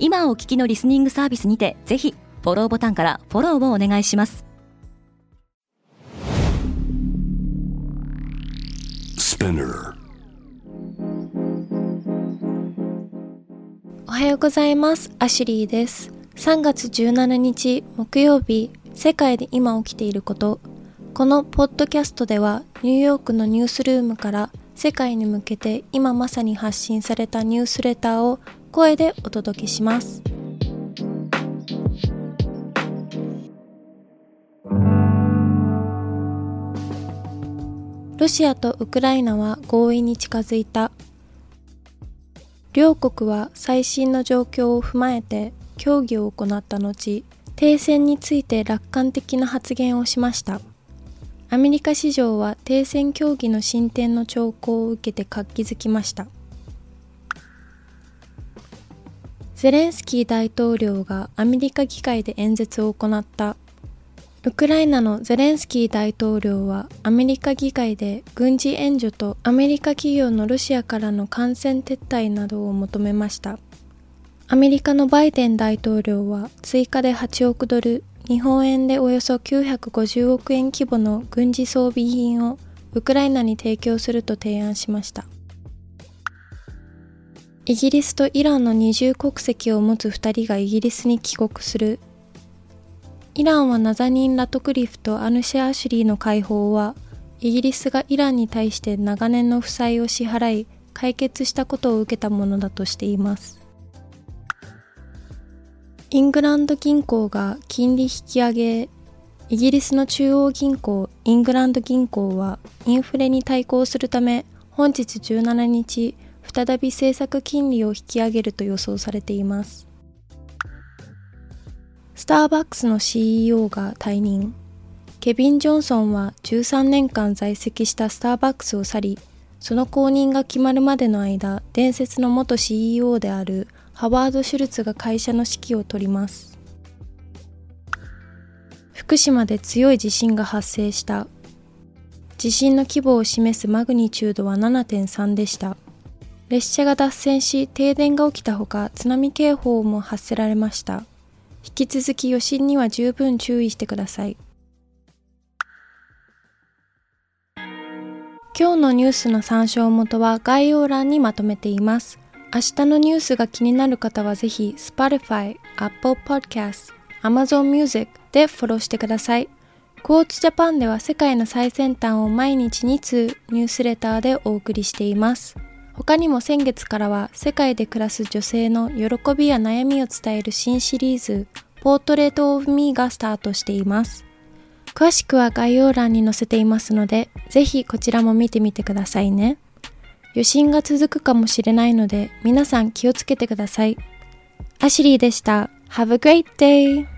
今お聞きのリスニングサービスにてぜひフォローボタンからフォローをお願いします。おはようございます。アシュリーです。3月17日木曜日世界で今起きていること。このポッドキャストではニューヨークのニュースルームから世界に向けて今まさに発信されたニュースレターを声でお届けします。ロシアとウクライナは合意に近づいた。両国は最新の状況を踏まえて協議を行った後、停戦について楽観的な発言をしました。アメリカ市場は停戦協議の進展の兆候を受けて活気づきました。ゼレンスキー大統領がアメリカ議会で演説を行った。ウクライナのゼレンスキー大統領はアメリカ議会で軍事援助とアメリカ企業のロシアからの感染撤退などを求めました。アメリカのバイデン大統領は追加で8億ドル、日本円でおよそ950億円規模の軍事装備品をウクライナに提供すると提案しました。イギリスとイランの二重国籍を持つ2人がイギリスに帰国する。イランはナザニン・ラトクリフとアヌシェ・アシュリーの解放は、イギリスがイランに対して長年の負債を支払い、解決したことを受けたものだとしています。イングランド銀行が金利引き上げ、イギリスの中央銀行イングランド銀行はインフレに対抗するため本日17日再び政策金利を引き上げると予想されています。スターバックスの CEO が退任。ケビン・ジョンソンは13年間在籍したスターバックスを去り、その後任が決まるまでの間、伝説の元 CEO であるハワード・シュルツが会社の指揮を執ります。福島で強い地震が発生した。地震の規模を示すマグニチュードは7.3でした。列車が脱線し停電が起きたほか津波警報も発せられました。引き続き余震には十分注意してください。今日のニュースの参照元は概要欄にまとめています。明日のニュースが気になる方はぜひ Spotify、Apple Podcast、Amazon Music でフォローしてください。クォーツジャパンでは世界の最先端を毎日2通ニュースレターでお送りしています。他にも先月からは世界で暮らす女性の喜びや悩みを伝える新シリーズ、ポートレートオブミーがスタートしています。詳しくは概要欄に載せていますので、ぜひこちらも見てみてくださいね。余震が続くかもしれないので、皆さん気をつけてください。アシリーでした。Have a great day!